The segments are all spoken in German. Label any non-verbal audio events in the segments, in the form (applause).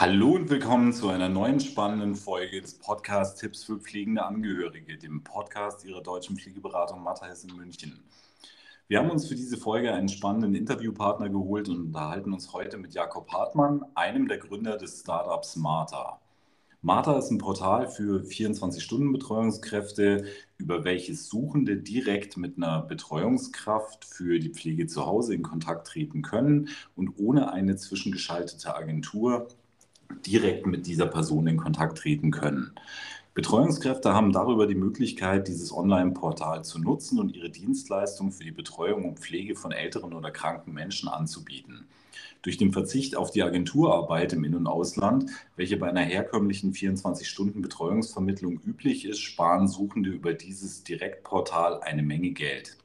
Hallo und willkommen zu einer neuen spannenden Folge des Podcasts Tipps für pflegende Angehörige, dem Podcast Ihrer deutschen Pflegeberatung Matthias in München. Wir haben uns für diese Folge einen spannenden Interviewpartner geholt und unterhalten uns heute mit Jakob Hartmann, einem der Gründer des Startups Marta. Marta ist ein Portal für 24-Stunden-Betreuungskräfte, über welches Suchende direkt mit einer Betreuungskraft für die Pflege zu Hause in Kontakt treten können und ohne eine zwischengeschaltete Agentur direkt mit dieser Person in Kontakt treten können. Betreuungskräfte haben darüber die Möglichkeit, dieses Online-Portal zu nutzen und ihre Dienstleistung für die Betreuung und Pflege von älteren oder kranken Menschen anzubieten. Durch den Verzicht auf die Agenturarbeit im In- und Ausland, welche bei einer herkömmlichen 24-Stunden-Betreuungsvermittlung üblich ist, sparen Suchende über dieses Direktportal eine Menge Geld.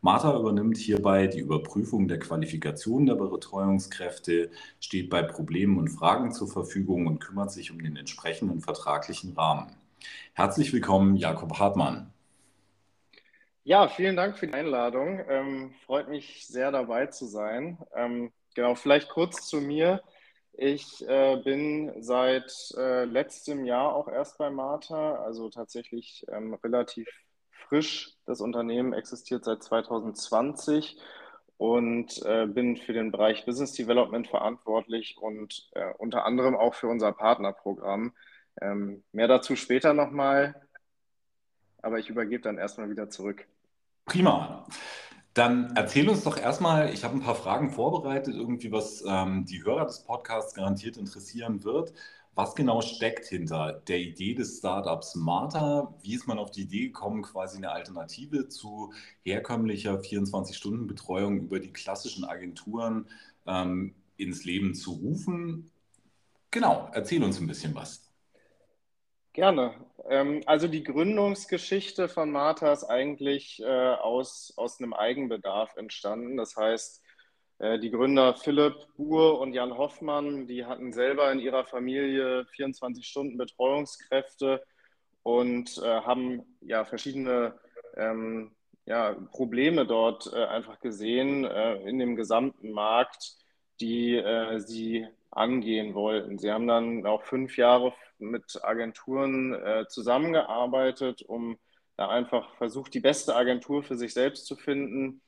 Martha übernimmt hierbei die Überprüfung der Qualifikation der Betreuungskräfte, steht bei Problemen und Fragen zur Verfügung und kümmert sich um den entsprechenden vertraglichen Rahmen. Herzlich willkommen, Jakob Hartmann. Ja, vielen Dank für die Einladung. Ähm, freut mich sehr dabei zu sein. Ähm, genau, vielleicht kurz zu mir. Ich äh, bin seit äh, letztem Jahr auch erst bei Martha, also tatsächlich ähm, relativ frisch. Das Unternehmen existiert seit 2020 und äh, bin für den Bereich Business Development verantwortlich und äh, unter anderem auch für unser Partnerprogramm. Ähm, mehr dazu später nochmal, aber ich übergebe dann erstmal wieder zurück. Prima. Dann erzähl uns doch erstmal, ich habe ein paar Fragen vorbereitet, irgendwie was ähm, die Hörer des Podcasts garantiert interessieren wird. Was genau steckt hinter der Idee des Startups Marta? Wie ist man auf die Idee gekommen, quasi eine Alternative zu herkömmlicher 24-Stunden-Betreuung über die klassischen Agenturen ähm, ins Leben zu rufen? Genau, erzähl uns ein bisschen was. Gerne. Ähm, also die Gründungsgeschichte von Marta ist eigentlich äh, aus, aus einem Eigenbedarf entstanden. Das heißt, äh, die Gründer Philipp Buhr und Jan Hoffmann, die hatten selber in ihrer Familie 24 Stunden Betreuungskräfte und äh, haben ja verschiedene ähm, ja, Probleme dort äh, einfach gesehen äh, in dem gesamten Markt, die äh, sie angehen wollten. Sie haben dann auch fünf Jahre mit Agenturen äh, zusammengearbeitet, um da einfach versucht, die beste Agentur für sich selbst zu finden.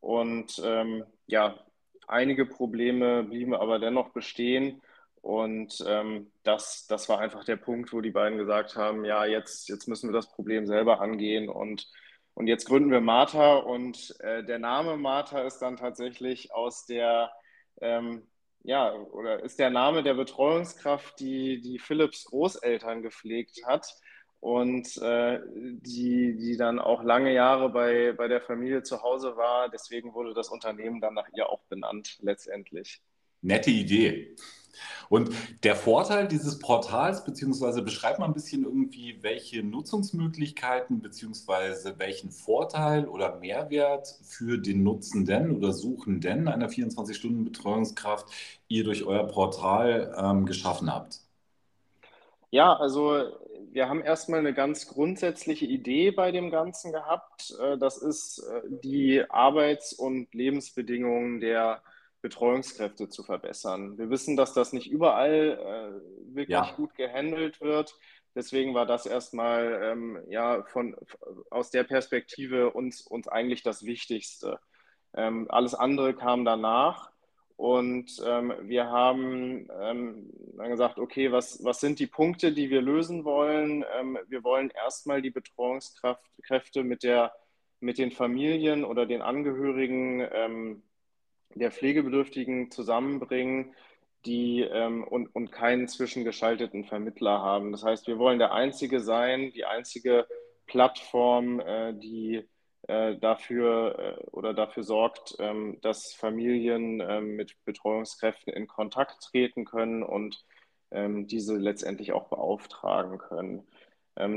Und ähm, ja, Einige Probleme blieben aber dennoch bestehen. Und ähm, das, das war einfach der Punkt, wo die beiden gesagt haben, ja, jetzt, jetzt müssen wir das Problem selber angehen und, und jetzt gründen wir Martha. Und äh, der Name Martha ist dann tatsächlich aus der, ähm, ja, oder ist der Name der Betreuungskraft, die, die Philips Großeltern gepflegt hat und äh, die, die dann auch lange Jahre bei, bei der Familie zu Hause war. Deswegen wurde das Unternehmen dann nach ihr auch benannt, letztendlich. Nette Idee. Und der Vorteil dieses Portals, beziehungsweise beschreibt mal ein bisschen irgendwie, welche Nutzungsmöglichkeiten, beziehungsweise welchen Vorteil oder Mehrwert für den Nutzenden oder Suchenden einer 24-Stunden-Betreuungskraft ihr durch euer Portal ähm, geschaffen habt. Ja, also wir haben erstmal eine ganz grundsätzliche Idee bei dem Ganzen gehabt. Äh, das ist äh, die Arbeits- und Lebensbedingungen der Betreuungskräfte zu verbessern. Wir wissen, dass das nicht überall äh, wirklich ja. gut gehandelt wird. Deswegen war das erstmal ähm, ja, von, aus der Perspektive uns, uns eigentlich das Wichtigste. Ähm, alles andere kam danach. Und ähm, wir haben ähm, dann gesagt, okay, was, was sind die Punkte, die wir lösen wollen? Ähm, wir wollen erstmal die Betreuungskräfte mit, der, mit den Familien oder den Angehörigen ähm, der Pflegebedürftigen zusammenbringen, die ähm, und, und keinen zwischengeschalteten Vermittler haben. Das heißt, wir wollen der Einzige sein, die einzige Plattform, äh, die äh, dafür äh, oder dafür sorgt, ähm, dass Familien ähm, mit Betreuungskräften in Kontakt treten können und ähm, diese letztendlich auch beauftragen können.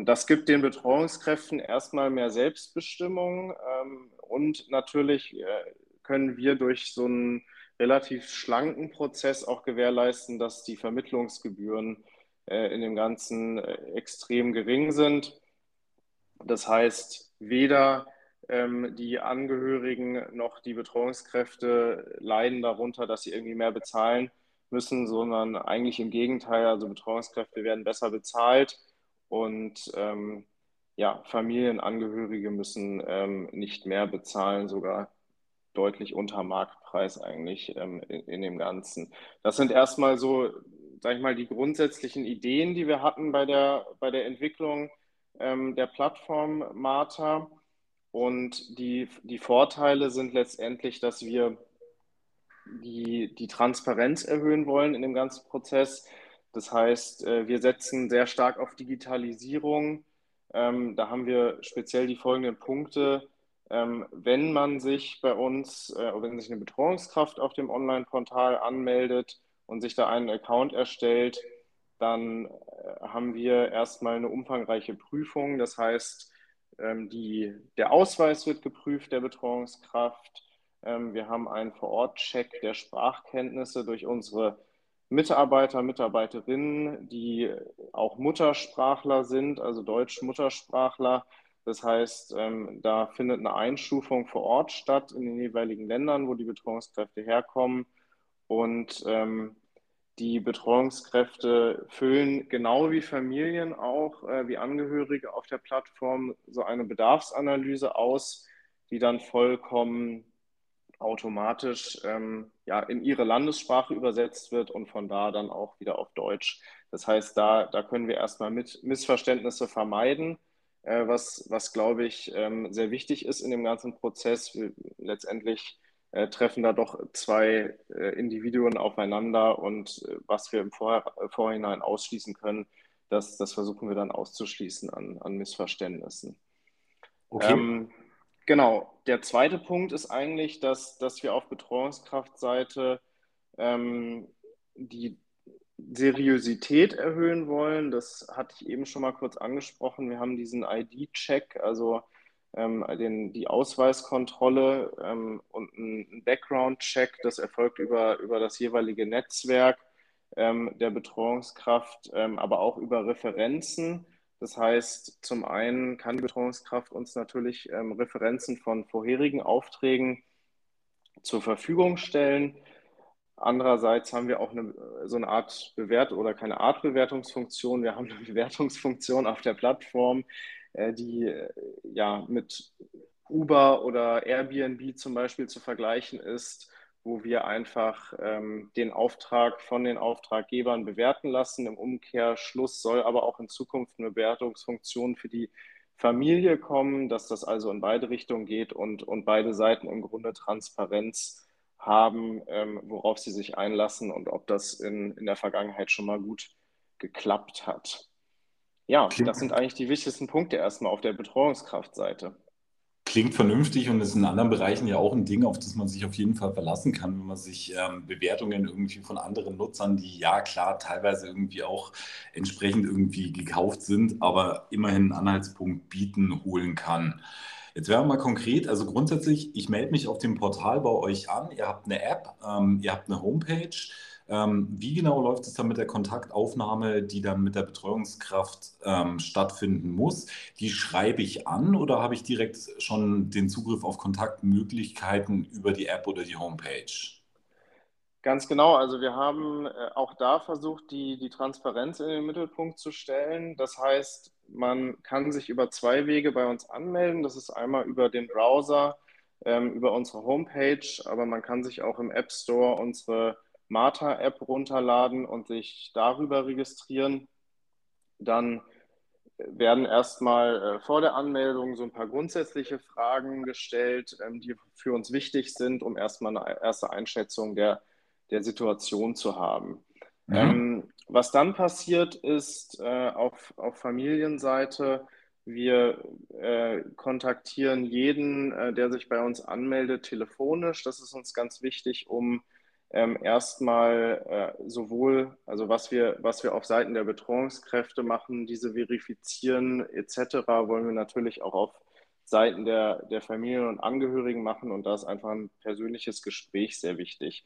das gibt den Betreuungskräften erstmal mehr Selbstbestimmung und natürlich äh, können wir durch so einen relativ schlanken Prozess auch gewährleisten, dass die Vermittlungsgebühren in dem Ganzen extrem gering sind. Das heißt, weder ähm, die Angehörigen noch die Betreuungskräfte leiden darunter, dass sie irgendwie mehr bezahlen müssen, sondern eigentlich im Gegenteil. Also Betreuungskräfte werden besser bezahlt und ähm, ja, Familienangehörige müssen ähm, nicht mehr bezahlen, sogar deutlich unter Marktpreis eigentlich ähm, in, in, dem Ganzen. Das sind erstmal so, sag ich mal, die grundsätzlichen Ideen, die wir hatten bei der, bei der Entwicklung ähm, der Plattform Marta. Und die, die Vorteile sind letztendlich, dass wir die, die Transparenz erhöhen wollen in dem ganzen Prozess. Das heißt, äh, wir setzen sehr stark auf Digitalisierung. Ähm, da haben wir speziell die folgenden Punkte. Ähm, wenn man sich bei uns, äh, wenn sich eine Betreuungskraft auf dem Online-Portal anmeldet und sich da einen Account erstellt, dann äh, haben wir erstmal eine umfangreiche Prüfung. Das heißt, ähm, die, der Ausweis wird geprüft der Betreuungskraft. Ähm, wir haben einen Vor-Ort-Check der Sprachkenntnisse durch unsere Mitarbeiter, Mitarbeiterinnen, die auch Muttersprachler sind, also Deutsch-Muttersprachler. Das heißt, ähm, da findet eine Einstufung vor Ort statt in den jeweiligen Ländern, wo die Betreuungskräfte herkommen. Und ähm, die Betreuungskräfte füllen genau wie Familien auch, äh, wie Angehörige auf der Plattform so eine Bedarfsanalyse aus, die dann vollkommen automatisch ähm, ja, in ihre Landessprache übersetzt wird und von da dann auch wieder auf Deutsch. Das heißt, da, da können wir erstmal mit Missverständnisse vermeiden, äh, was, was glaube ich, ähm, sehr wichtig ist in dem ganzen Prozess. Wir, letztendlich äh, treffen da doch zwei äh, Individuen aufeinander und äh, was wir im Vor äh, Vorhinein ausschließen können, das, das versuchen wir dann auszuschließen an, an Missverständnissen. Okay. Ähm, Genau. Der zweite Punkt ist eigentlich, dass, dass wir auf Betreuungskraftseite ähm, die Seriosität erhöhen wollen. Das hatte ich eben schon mal kurz angesprochen. Wir haben diesen ID-Check, also ähm, den, die Ausweiskontrolle ähm, und einen Background-Check. Das erfolgt über, über das jeweilige Netzwerk ähm, der Betreuungskraft, ähm, aber auch über Referenzen. Das heißt, zum einen kann die Betreuungskraft uns natürlich ähm, Referenzen von vorherigen Aufträgen zur Verfügung stellen. Andererseits haben wir auch eine, so eine Art Bewert- oder keine Art Bewertungsfunktion. Wir haben eine (laughs) Bewertungsfunktion auf der Plattform, äh, die äh, ja mit Uber oder Airbnb zum Beispiel zu vergleichen ist wo wir einfach ähm, den Auftrag von den Auftraggebern bewerten lassen. Im Umkehrschluss soll aber auch in Zukunft eine Bewertungsfunktion für die Familie kommen, dass das also in beide Richtungen geht und, und beide Seiten im Grunde Transparenz haben, ähm, worauf sie sich einlassen und ob das in, in der Vergangenheit schon mal gut geklappt hat. Ja, das sind eigentlich die wichtigsten Punkte erstmal auf der Betreuungskraftseite. Klingt vernünftig und ist in anderen Bereichen ja auch ein Ding, auf das man sich auf jeden Fall verlassen kann, wenn man sich ähm, Bewertungen irgendwie von anderen Nutzern, die ja klar teilweise irgendwie auch entsprechend irgendwie gekauft sind, aber immerhin einen Anhaltspunkt bieten, holen kann. Jetzt werden wir mal konkret, also grundsätzlich, ich melde mich auf dem Portal bei euch an, ihr habt eine App, ähm, ihr habt eine Homepage. Ähm, wie genau läuft es dann mit der Kontaktaufnahme, die dann mit der Betreuungskraft ähm, stattfinden muss? Die schreibe ich an oder habe ich direkt schon den Zugriff auf Kontaktmöglichkeiten über die App oder die Homepage? Ganz genau. Also wir haben äh, auch da versucht, die, die Transparenz in den Mittelpunkt zu stellen. Das heißt, man kann sich über zwei Wege bei uns anmelden. Das ist einmal über den Browser, ähm, über unsere Homepage, aber man kann sich auch im App Store unsere Marta-App runterladen und sich darüber registrieren. Dann werden erstmal äh, vor der Anmeldung so ein paar grundsätzliche Fragen gestellt, ähm, die für uns wichtig sind, um erstmal eine erste Einschätzung der, der Situation zu haben. Mhm. Ähm, was dann passiert ist äh, auf, auf Familienseite, wir äh, kontaktieren jeden, äh, der sich bei uns anmeldet, telefonisch. Das ist uns ganz wichtig, um ähm, erstmal äh, sowohl, also was wir, was wir auf Seiten der Betreuungskräfte machen, diese verifizieren etc., wollen wir natürlich auch auf Seiten der, der Familien und Angehörigen machen und da ist einfach ein persönliches Gespräch sehr wichtig.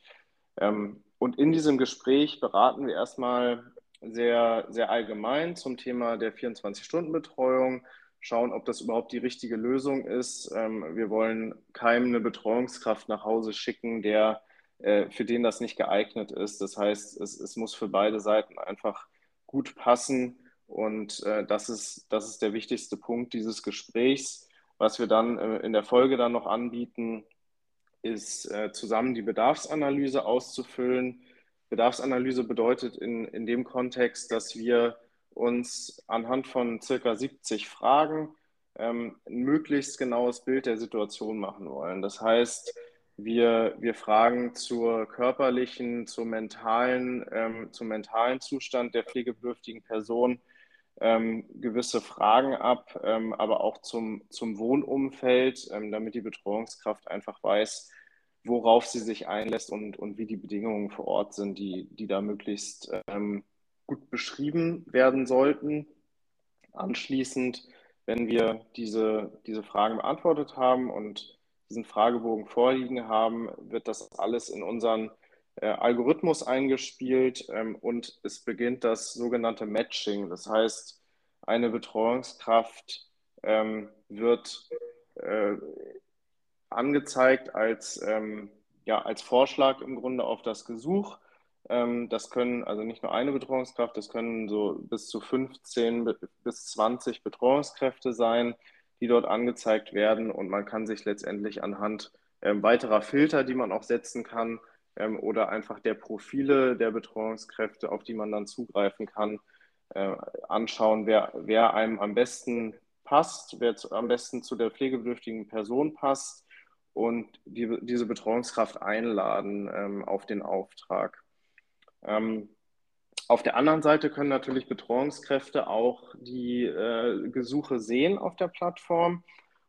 Ähm, und in diesem Gespräch beraten wir erstmal sehr, sehr allgemein zum Thema der 24-Stunden-Betreuung, schauen, ob das überhaupt die richtige Lösung ist. Ähm, wir wollen keinem eine Betreuungskraft nach Hause schicken, der äh, für den das nicht geeignet ist. Das heißt, es, es muss für beide Seiten einfach gut passen. Und äh, das, ist, das ist der wichtigste Punkt dieses Gesprächs. Was wir dann äh, in der Folge dann noch anbieten, ist äh, zusammen die Bedarfsanalyse auszufüllen. Bedarfsanalyse bedeutet in, in dem Kontext, dass wir uns anhand von circa 70 Fragen ähm, ein möglichst genaues Bild der Situation machen wollen. Das heißt, wir, wir fragen zur körperlichen, zum mentalen, ähm, zum mentalen Zustand der pflegebedürftigen Person ähm, gewisse Fragen ab, ähm, aber auch zum, zum Wohnumfeld, ähm, damit die Betreuungskraft einfach weiß, worauf sie sich einlässt und, und wie die Bedingungen vor Ort sind, die, die da möglichst ähm, gut beschrieben werden sollten. Anschließend, wenn wir diese, diese Fragen beantwortet haben und diesen Fragebogen vorliegen haben, wird das alles in unseren äh, Algorithmus eingespielt ähm, und es beginnt das sogenannte Matching. Das heißt, eine Betreuungskraft ähm, wird äh, angezeigt als, ähm, ja, als Vorschlag im Grunde auf das Gesuch. Ähm, das können also nicht nur eine Betreuungskraft, das können so bis zu 15 bis 20 Betreuungskräfte sein, die dort angezeigt werden und man kann sich letztendlich anhand ähm, weiterer Filter, die man auch setzen kann, ähm, oder einfach der Profile der Betreuungskräfte, auf die man dann zugreifen kann, äh, anschauen, wer, wer einem am besten passt, wer zu, am besten zu der pflegebedürftigen Person passt und die, diese Betreuungskraft einladen ähm, auf den Auftrag. Ähm, auf der anderen Seite können natürlich Betreuungskräfte auch die äh, Gesuche sehen auf der Plattform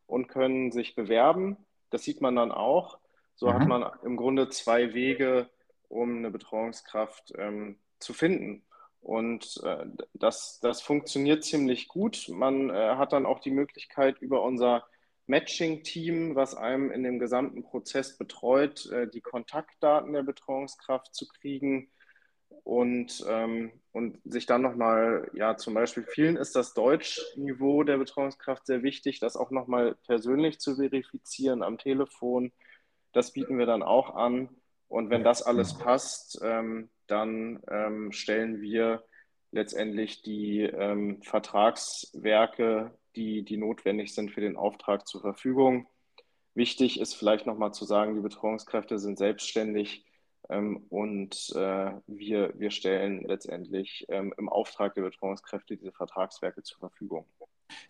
und können sich bewerben. Das sieht man dann auch. So mhm. hat man im Grunde zwei Wege, um eine Betreuungskraft ähm, zu finden. Und äh, das, das funktioniert ziemlich gut. Man äh, hat dann auch die Möglichkeit, über unser Matching-Team, was einem in dem gesamten Prozess betreut, äh, die Kontaktdaten der Betreuungskraft zu kriegen und, ähm, und sich dann nochmal, ja, zum Beispiel vielen ist das Deutschniveau der Betreuungskraft sehr wichtig, das auch nochmal persönlich zu verifizieren am Telefon das bieten wir dann auch an. Und wenn das alles passt, ähm, dann ähm, stellen wir letztendlich die ähm, Vertragswerke, die, die notwendig sind für den Auftrag zur Verfügung. Wichtig ist vielleicht nochmal zu sagen, die Betreuungskräfte sind selbstständig ähm, und äh, wir, wir stellen letztendlich ähm, im Auftrag der Betreuungskräfte diese Vertragswerke zur Verfügung.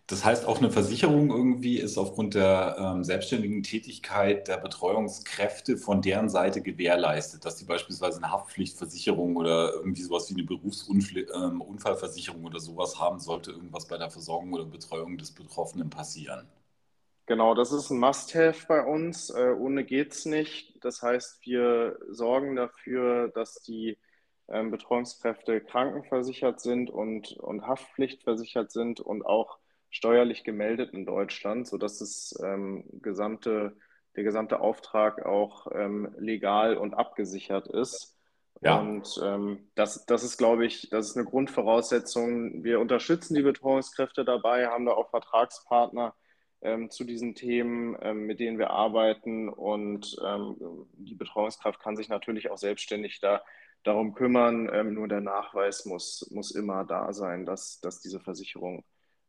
Das heißt, auch eine Versicherung irgendwie ist aufgrund der ähm, selbstständigen Tätigkeit der Betreuungskräfte von deren Seite gewährleistet, dass die beispielsweise eine Haftpflichtversicherung oder irgendwie sowas wie eine Berufsunfallversicherung ähm, oder sowas haben, sollte irgendwas bei der Versorgung oder Betreuung des Betroffenen passieren. Genau, das ist ein Must-Have bei uns. Äh, ohne geht es nicht. Das heißt, wir sorgen dafür, dass die ähm, Betreuungskräfte krankenversichert sind und, und haftpflichtversichert sind und auch steuerlich gemeldet in Deutschland, sodass das ähm, gesamte, der gesamte Auftrag auch ähm, legal und abgesichert ist. Ja. Und ähm, das, das ist, glaube ich, das ist eine Grundvoraussetzung. Wir unterstützen die Betreuungskräfte dabei, haben da auch Vertragspartner ähm, zu diesen Themen, ähm, mit denen wir arbeiten. Und ähm, die Betreuungskraft kann sich natürlich auch selbstständig da darum kümmern. Ähm, nur der Nachweis muss, muss immer da sein, dass, dass diese Versicherungen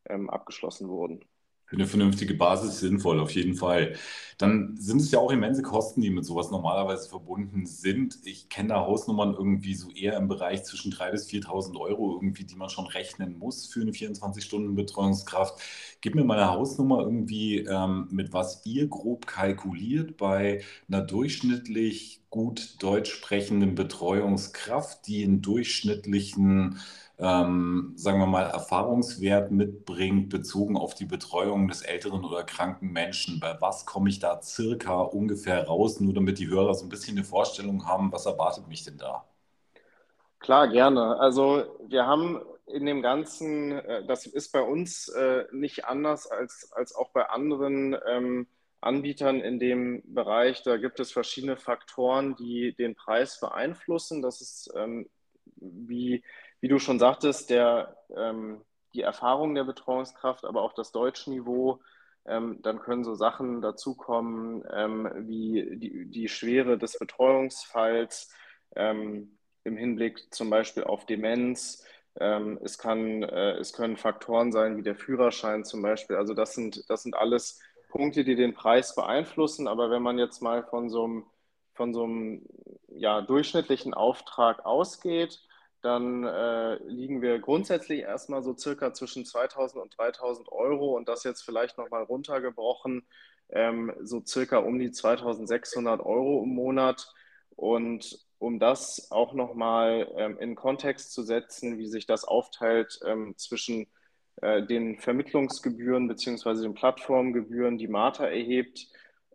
ähm, abgeschlossen wurden. Für eine vernünftige Basis sinnvoll, auf jeden Fall. Dann sind es ja auch immense Kosten, die mit sowas normalerweise verbunden sind. Ich kenne da Hausnummern irgendwie so eher im Bereich zwischen 3.000 bis 4.000 Euro irgendwie, die man schon rechnen muss für eine 24-Stunden-Betreuungskraft. Gib mir mal eine Hausnummer irgendwie, ähm, mit was ihr grob kalkuliert bei einer durchschnittlich gut deutsch sprechenden Betreuungskraft, die einen durchschnittlichen ähm, sagen wir mal, Erfahrungswert mitbringt, bezogen auf die Betreuung des älteren oder kranken Menschen. Bei was komme ich da circa ungefähr raus, nur damit die Hörer so ein bisschen eine Vorstellung haben, was erwartet mich denn da? Klar, gerne. Also wir haben in dem Ganzen, äh, das ist bei uns äh, nicht anders als, als auch bei anderen ähm, Anbietern in dem Bereich. Da gibt es verschiedene Faktoren, die den Preis beeinflussen. Das ist ähm, wie wie du schon sagtest, der, ähm, die Erfahrung der Betreuungskraft, aber auch das Deutschniveau ähm, dann können so Sachen dazukommen ähm, wie die, die Schwere des Betreuungsfalls ähm, im Hinblick zum Beispiel auf Demenz. Ähm, es, kann, äh, es können Faktoren sein wie der Führerschein zum Beispiel. Also das sind, das sind alles Punkte, die den Preis beeinflussen. Aber wenn man jetzt mal von so einem, von so einem ja, durchschnittlichen Auftrag ausgeht, dann äh, liegen wir grundsätzlich erstmal so circa zwischen 2000 und 3000 Euro und das jetzt vielleicht nochmal runtergebrochen, ähm, so circa um die 2600 Euro im Monat. Und um das auch nochmal ähm, in Kontext zu setzen, wie sich das aufteilt ähm, zwischen äh, den Vermittlungsgebühren beziehungsweise den Plattformgebühren, die Marta erhebt,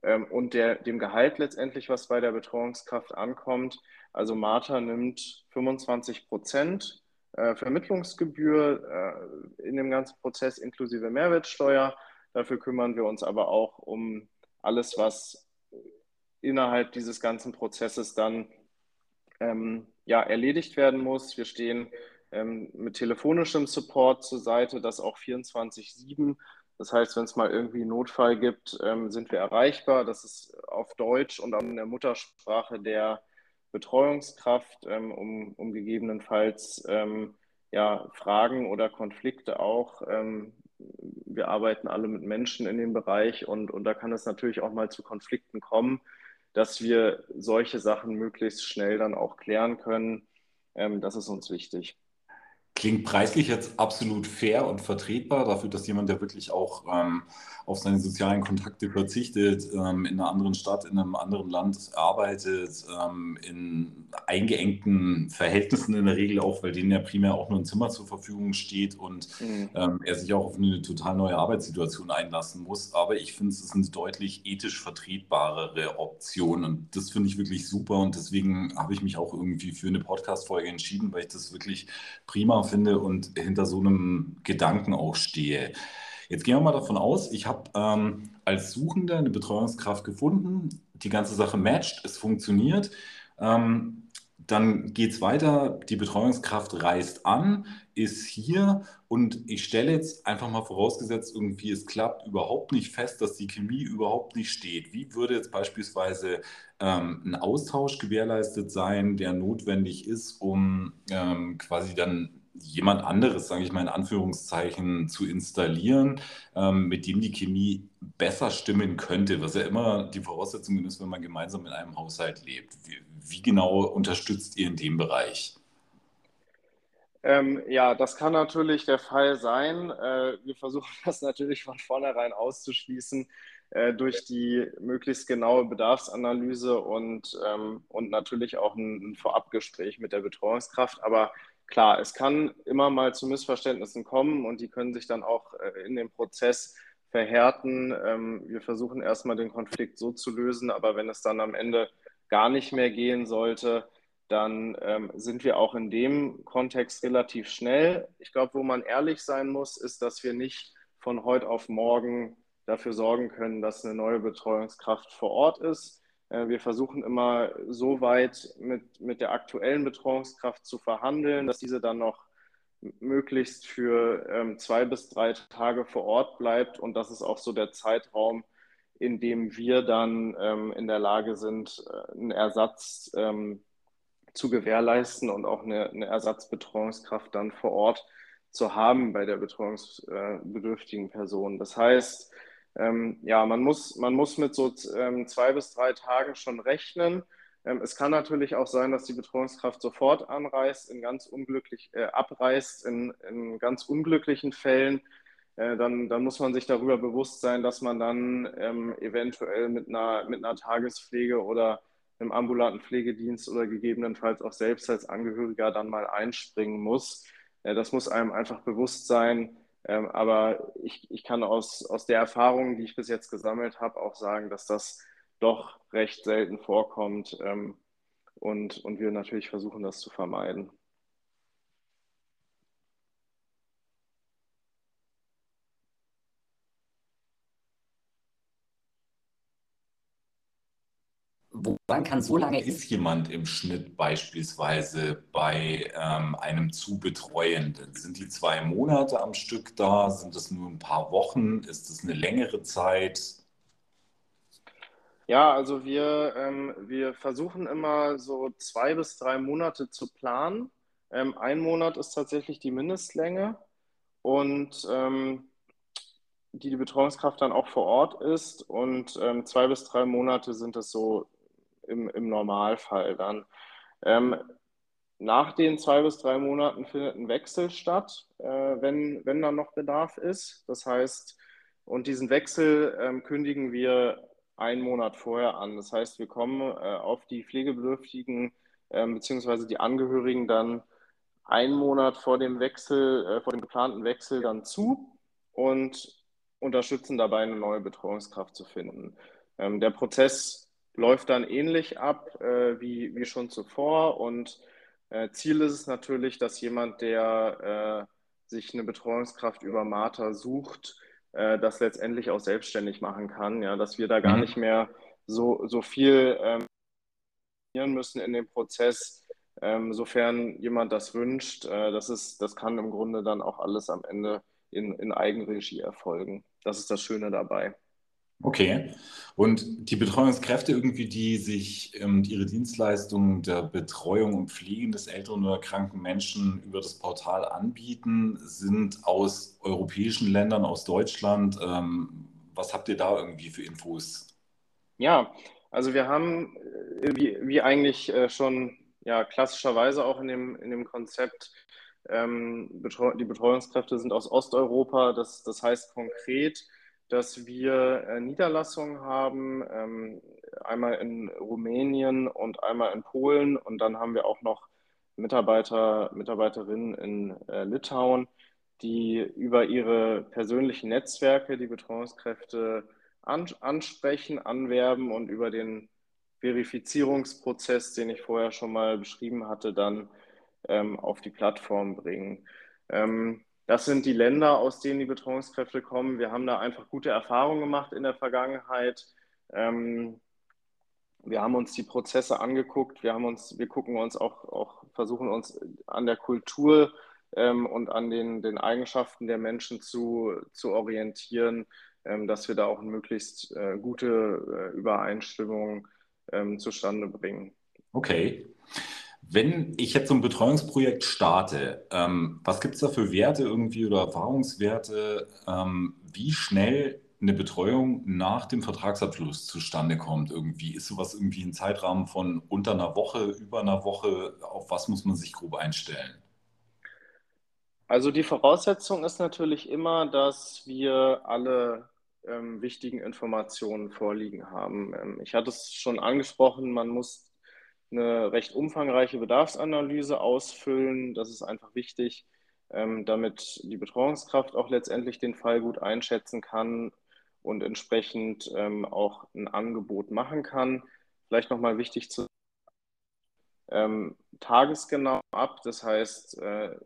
ähm, und der, dem Gehalt letztendlich, was bei der Betreuungskraft ankommt. Also Marta nimmt 25 Prozent äh, Vermittlungsgebühr äh, in dem ganzen Prozess inklusive Mehrwertsteuer. Dafür kümmern wir uns aber auch um alles, was innerhalb dieses ganzen Prozesses dann ähm, ja, erledigt werden muss. Wir stehen ähm, mit telefonischem Support zur Seite, das auch 24-7 das heißt, wenn es mal irgendwie einen Notfall gibt, ähm, sind wir erreichbar. Das ist auf Deutsch und in der Muttersprache der Betreuungskraft, ähm, um, um, gegebenenfalls ähm, ja, Fragen oder Konflikte auch. Ähm, wir arbeiten alle mit Menschen in dem Bereich und, und da kann es natürlich auch mal zu Konflikten kommen, dass wir solche Sachen möglichst schnell dann auch klären können. Ähm, das ist uns wichtig. Klingt preislich jetzt absolut fair und vertretbar dafür, dass jemand, der wirklich auch ähm, auf seine sozialen Kontakte verzichtet, ähm, in einer anderen Stadt, in einem anderen Land arbeitet, ähm, in eingeengten Verhältnissen in der Regel auch, weil denen ja primär auch nur ein Zimmer zur Verfügung steht und mhm. Ähm, er sich auch auf eine total neue Arbeitssituation einlassen muss. Aber ich finde, es ist eine deutlich ethisch vertretbarere Option und das finde ich wirklich super und deswegen habe ich mich auch irgendwie für eine Podcast-Folge entschieden, weil ich das wirklich prima finde und hinter so einem Gedanken auch stehe. Jetzt gehen wir mal davon aus, ich habe ähm, als Suchender eine Betreuungskraft gefunden, die ganze Sache matcht, es funktioniert. Ähm, dann geht es weiter, die Betreuungskraft reist an, ist hier und ich stelle jetzt einfach mal vorausgesetzt, irgendwie es klappt überhaupt nicht fest, dass die Chemie überhaupt nicht steht. Wie würde jetzt beispielsweise ähm, ein Austausch gewährleistet sein, der notwendig ist, um ähm, quasi dann jemand anderes, sage ich mal in Anführungszeichen, zu installieren, ähm, mit dem die Chemie besser stimmen könnte, was ja immer die Voraussetzung ist, wenn man gemeinsam in einem Haushalt lebt. Wie, wie genau unterstützt ihr in dem Bereich? Ähm, ja, das kann natürlich der Fall sein. Äh, wir versuchen (laughs) das natürlich von vornherein auszuschließen äh, durch die möglichst genaue Bedarfsanalyse und, ähm, und natürlich auch ein, ein Vorabgespräch mit der Betreuungskraft. Aber klar, es kann immer mal zu Missverständnissen kommen und die können sich dann auch äh, in dem Prozess verhärten. Ähm, wir versuchen erstmal den Konflikt so zu lösen, aber wenn es dann am Ende gar nicht mehr gehen sollte, dann ähm, sind wir auch in dem Kontext relativ schnell. Ich glaube, wo man ehrlich sein muss, ist, dass wir nicht von heute auf morgen dafür sorgen können, dass eine neue Betreuungskraft vor Ort ist. Äh, wir versuchen immer so weit mit, mit der aktuellen Betreuungskraft zu verhandeln, dass diese dann noch möglichst für ähm, zwei bis drei Tage vor Ort bleibt. Und das ist auch so der Zeitraum, in dem wir dann ähm, in der Lage sind, äh, einen Ersatz ähm, zu gewährleisten und auch eine, eine, Ersatzbetreuungskraft dann vor Ort zu haben bei der betreuungsbedürftigen Person. Das heißt, ähm, ja, man muss, man muss mit so ähm, zwei bis drei Tagen schon rechnen. Ähm, es kann natürlich auch sein, dass die Betreuungskraft sofort anreist, in ganz unglücklich, äh, abreist, in, in ganz unglücklichen Fällen. Äh, dann, dann muss man sich darüber bewusst sein, dass man dann ähm, eventuell mit einer, mit einer Tagespflege oder einem ambulanten Pflegedienst oder gegebenenfalls auch selbst als Angehöriger dann mal einspringen muss. Äh, das muss einem einfach bewusst sein ähm, aber ich, ich kann aus, aus der Erfahrung, die ich bis jetzt gesammelt habe, auch sagen, dass das doch recht selten vorkommt ähm, und, und wir natürlich versuchen, das zu vermeiden. Wann kann so lange ist jemand im Schnitt beispielsweise bei ähm, einem zu Betreuenden? Sind die zwei Monate am Stück da? Sind es nur ein paar Wochen? Ist es eine längere Zeit? Ja, also wir, ähm, wir versuchen immer so zwei bis drei Monate zu planen. Ähm, ein Monat ist tatsächlich die Mindestlänge und ähm, die die Betreuungskraft dann auch vor Ort ist. Und ähm, zwei bis drei Monate sind es so im, im Normalfall dann. Ähm, nach den zwei bis drei Monaten findet ein Wechsel statt, äh, wenn, wenn dann noch Bedarf ist. Das heißt, und diesen Wechsel ähm, kündigen wir einen Monat vorher an. Das heißt, wir kommen äh, auf die Pflegebedürftigen äh, bzw. die Angehörigen dann einen Monat vor dem Wechsel, äh, vor dem geplanten Wechsel dann zu und unterstützen dabei, eine neue Betreuungskraft zu finden. Ähm, der Prozess läuft dann ähnlich ab äh, wie, wie schon zuvor und äh, Ziel ist es natürlich, dass jemand, der äh, sich eine Betreuungskraft über Martha sucht, äh, das letztendlich auch selbstständig machen kann, ja, dass wir da gar mhm. nicht mehr so, so viel ähm, müssen in dem Prozess, ähm, sofern jemand das wünscht. Äh, das, ist, das kann im Grunde dann auch alles am Ende in, in Eigenregie erfolgen. Das ist das Schöne dabei. Okay. Und die Betreuungskräfte irgendwie, die sich ähm, ihre Dienstleistungen der Betreuung und Pflege des älteren oder kranken Menschen über das Portal anbieten, sind aus europäischen Ländern, aus Deutschland. Ähm, was habt ihr da irgendwie für Infos? Ja, also wir haben, äh, wie, wie eigentlich äh, schon ja, klassischerweise auch in dem, in dem Konzept, ähm, die Betreuungskräfte sind aus Osteuropa. Das, das heißt konkret, dass wir äh, Niederlassungen haben, ähm, einmal in Rumänien und einmal in Polen und dann haben wir auch noch Mitarbeiter, Mitarbeiterinnen in äh, Litauen, die über ihre persönlichen Netzwerke die Betreuungskräfte ansprechen, anwerben und über den Verifizierungsprozess, den ich vorher schon mal beschrieben hatte, dann ähm, auf die Plattform bringen. Ähm, das sind die Länder, aus denen die Betreuungskräfte kommen. Wir haben da einfach gute Erfahrungen gemacht in der Vergangenheit. Ähm, wir haben uns die Prozesse angeguckt. Wir haben uns, wir gucken uns auch, auch versuchen uns an der Kultur ähm, und an den, den Eigenschaften der Menschen zu, zu orientieren, ähm, dass wir da auch möglichst äh, gute äh, Übereinstimmung ähm, zustande bringen. Okay. Wenn ich jetzt so ein Betreuungsprojekt starte, ähm, was gibt es da für Werte irgendwie oder Erfahrungswerte, ähm, wie schnell eine Betreuung nach dem Vertragsabschluss zustande kommt? Irgendwie ist sowas irgendwie ein Zeitrahmen von unter einer Woche, über einer Woche? Auf was muss man sich grob einstellen? Also die Voraussetzung ist natürlich immer, dass wir alle ähm, wichtigen Informationen vorliegen haben. Ähm, ich hatte es schon angesprochen, man muss eine recht umfangreiche Bedarfsanalyse ausfüllen. Das ist einfach wichtig, ähm, damit die Betreuungskraft auch letztendlich den Fall gut einschätzen kann und entsprechend ähm, auch ein Angebot machen kann. Vielleicht nochmal wichtig zu ähm, tagesgenau ab. Das heißt, äh,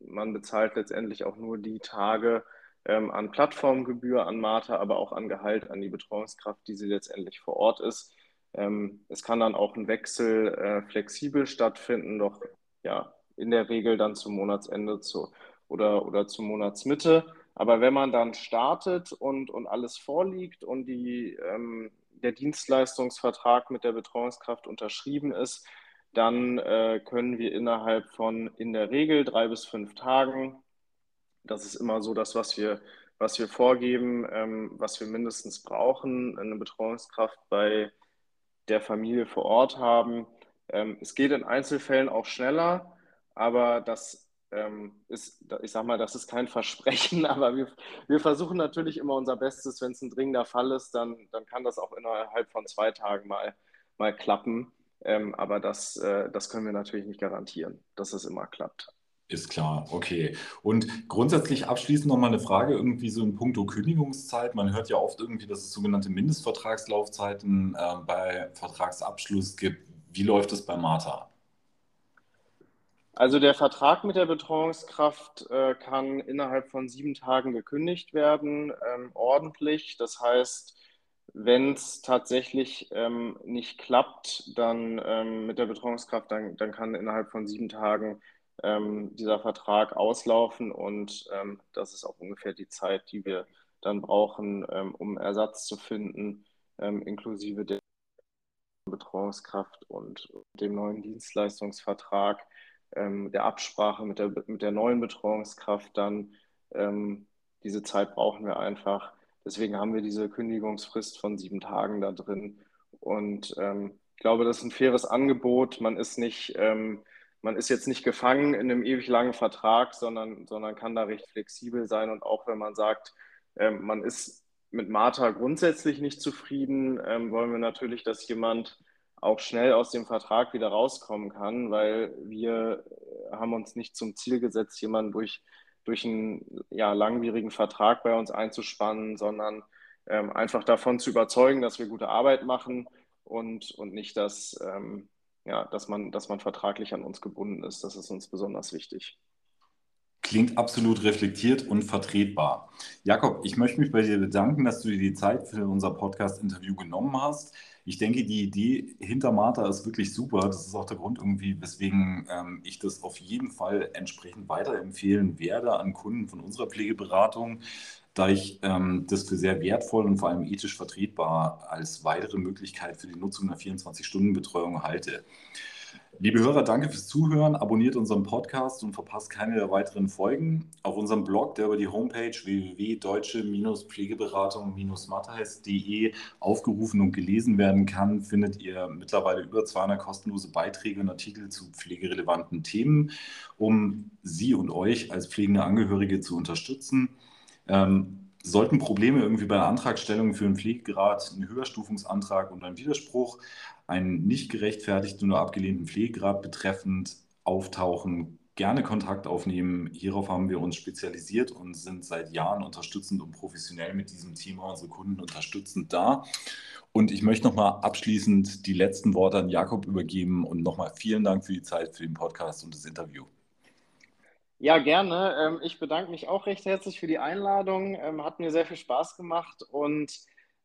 man bezahlt letztendlich auch nur die Tage ähm, an Plattformgebühr an Martha, aber auch an Gehalt an die Betreuungskraft, die sie letztendlich vor Ort ist. Ähm, es kann dann auch ein Wechsel äh, flexibel stattfinden, doch ja, in der Regel dann zum Monatsende zu, oder, oder zur Monatsmitte. Aber wenn man dann startet und, und alles vorliegt und die, ähm, der Dienstleistungsvertrag mit der Betreuungskraft unterschrieben ist, dann äh, können wir innerhalb von in der Regel drei bis fünf Tagen, das ist immer so das, was wir, was wir vorgeben, ähm, was wir mindestens brauchen, eine Betreuungskraft bei der Familie vor Ort haben. Ähm, es geht in Einzelfällen auch schneller, aber das ähm, ist, ich sag mal, das ist kein (laughs) Versprechen, aber wir, wir versuchen natürlich immer unser Bestes. Wenn es ein dringender Fall ist, dann, dann kann das auch innerhalb von zwei Tagen mal, mal klappen. Ähm, aber das, äh, das können wir natürlich nicht garantieren, dass es immer klappt. Ist klar, okay. Und grundsätzlich abschließend nochmal eine Frage, irgendwie so in puncto Kündigungszeit. Man hört ja oft irgendwie, dass es sogenannte Mindestvertragslaufzeiten äh, bei Vertragsabschluss gibt. Wie läuft es bei Martha? Also der Vertrag mit der Betreuungskraft äh, kann innerhalb von sieben Tagen gekündigt werden, ähm, ordentlich. Das heißt, wenn es tatsächlich ähm, nicht klappt, dann ähm, mit der Betreuungskraft, dann, dann kann innerhalb von sieben Tagen ähm, dieser Vertrag auslaufen und ähm, das ist auch ungefähr die Zeit, die wir dann brauchen, ähm, um Ersatz zu finden, ähm, inklusive der Betreuungskraft und dem neuen Dienstleistungsvertrag, der Absprache mit der, mit der neuen Betreuungskraft dann. diese Zeit brauchen wir einfach Deswegen haben wir diese Kündigungsfrist von sieben Tagen da drin. Und ähm, ich glaube, das ist ein faires Angebot. Man ist nicht, ähm, man ist jetzt nicht gefangen in einem ewig langen Vertrag, sondern, sondern kann da recht flexibel sein. Und auch wenn man sagt, ähm, man ist mit Martha grundsätzlich nicht zufrieden, ähm, wollen wir natürlich, dass jemand auch schnell aus dem Vertrag wieder rauskommen kann, weil wir haben uns nicht zum Ziel gesetzt, jemanden durch durch einen ja, langwierigen Vertrag bei uns einzuspannen, sondern ähm, einfach davon zu überzeugen, dass wir gute Arbeit machen und, und nicht, dass, ähm, ja, dass, man, dass man vertraglich an uns gebunden ist. Das ist uns besonders wichtig. Klingt absolut reflektiert und vertretbar. Jakob, ich möchte mich bei dir bedanken, dass du dir die Zeit für unser Podcast-Interview genommen hast ich denke, die Idee hinter Martha ist wirklich super. Das ist auch der Grund irgendwie, weswegen ähm, ich das auf jeden Fall entsprechend weiterempfehlen werde an Kunden von unserer Pflegeberatung, da ich ähm, das für sehr wertvoll und vor allem ethisch vertretbar als weitere Möglichkeit für die Nutzung einer 24-Stunden-Betreuung halte. Liebe Hörer, danke fürs Zuhören. Abonniert unseren Podcast und verpasst keine der weiteren Folgen. Auf unserem Blog, der über die Homepage www.deutsche-pflegeberatung-matthias.de aufgerufen und gelesen werden kann, findet ihr mittlerweile über 200 kostenlose Beiträge und Artikel zu pflegerelevanten Themen, um Sie und euch als pflegende Angehörige zu unterstützen. Ähm, sollten Probleme irgendwie bei der Antragstellung für einen Pflegegrad, einen Höherstufungsantrag und einen Widerspruch einen nicht gerechtfertigten oder abgelehnten Pflegegrad betreffend auftauchen, gerne Kontakt aufnehmen. Hierauf haben wir uns spezialisiert und sind seit Jahren unterstützend und professionell mit diesem Thema unsere Kunden unterstützend da. Und ich möchte nochmal abschließend die letzten Worte an Jakob übergeben und nochmal vielen Dank für die Zeit für den Podcast und das Interview. Ja, gerne. Ähm, ich bedanke mich auch recht herzlich für die Einladung. Ähm, hat mir sehr viel Spaß gemacht und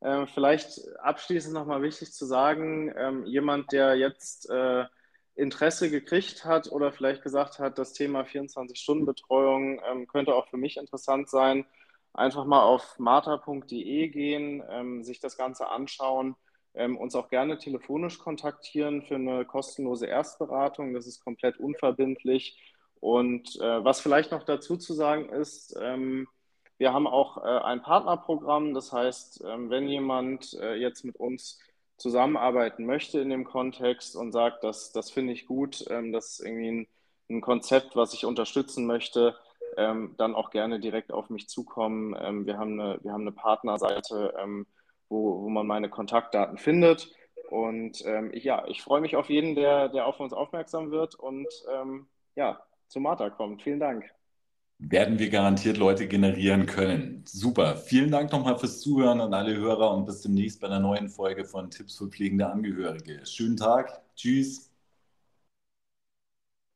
äh, vielleicht abschließend nochmal wichtig zu sagen, ähm, jemand, der jetzt äh, Interesse gekriegt hat oder vielleicht gesagt hat, das Thema 24-Stunden-Betreuung ähm, könnte auch für mich interessant sein, einfach mal auf marta.de gehen, ähm, sich das Ganze anschauen, ähm, uns auch gerne telefonisch kontaktieren für eine kostenlose Erstberatung. Das ist komplett unverbindlich. Und äh, was vielleicht noch dazu zu sagen ist, ähm, wir haben auch äh, ein Partnerprogramm, das heißt, ähm, wenn jemand äh, jetzt mit uns zusammenarbeiten möchte in dem Kontext und sagt, das, das finde ich gut, ähm, das ist irgendwie ein, ein, Konzept, was ich unterstützen möchte, ähm, dann auch gerne direkt auf mich zukommen. Ähm, wir, haben eine, wir haben eine Partnerseite, ähm, wo, wo man meine Kontaktdaten findet. Und ich, ja, ich freue mich auf jeden, der, der auf uns aufmerksam wird und ja, zu Martha kommt. Vielen Dank werden wir garantiert Leute generieren können. Super. Vielen Dank nochmal fürs Zuhören an alle Hörer und bis demnächst bei einer neuen Folge von Tipps für pflegende Angehörige. Schönen Tag. Tschüss.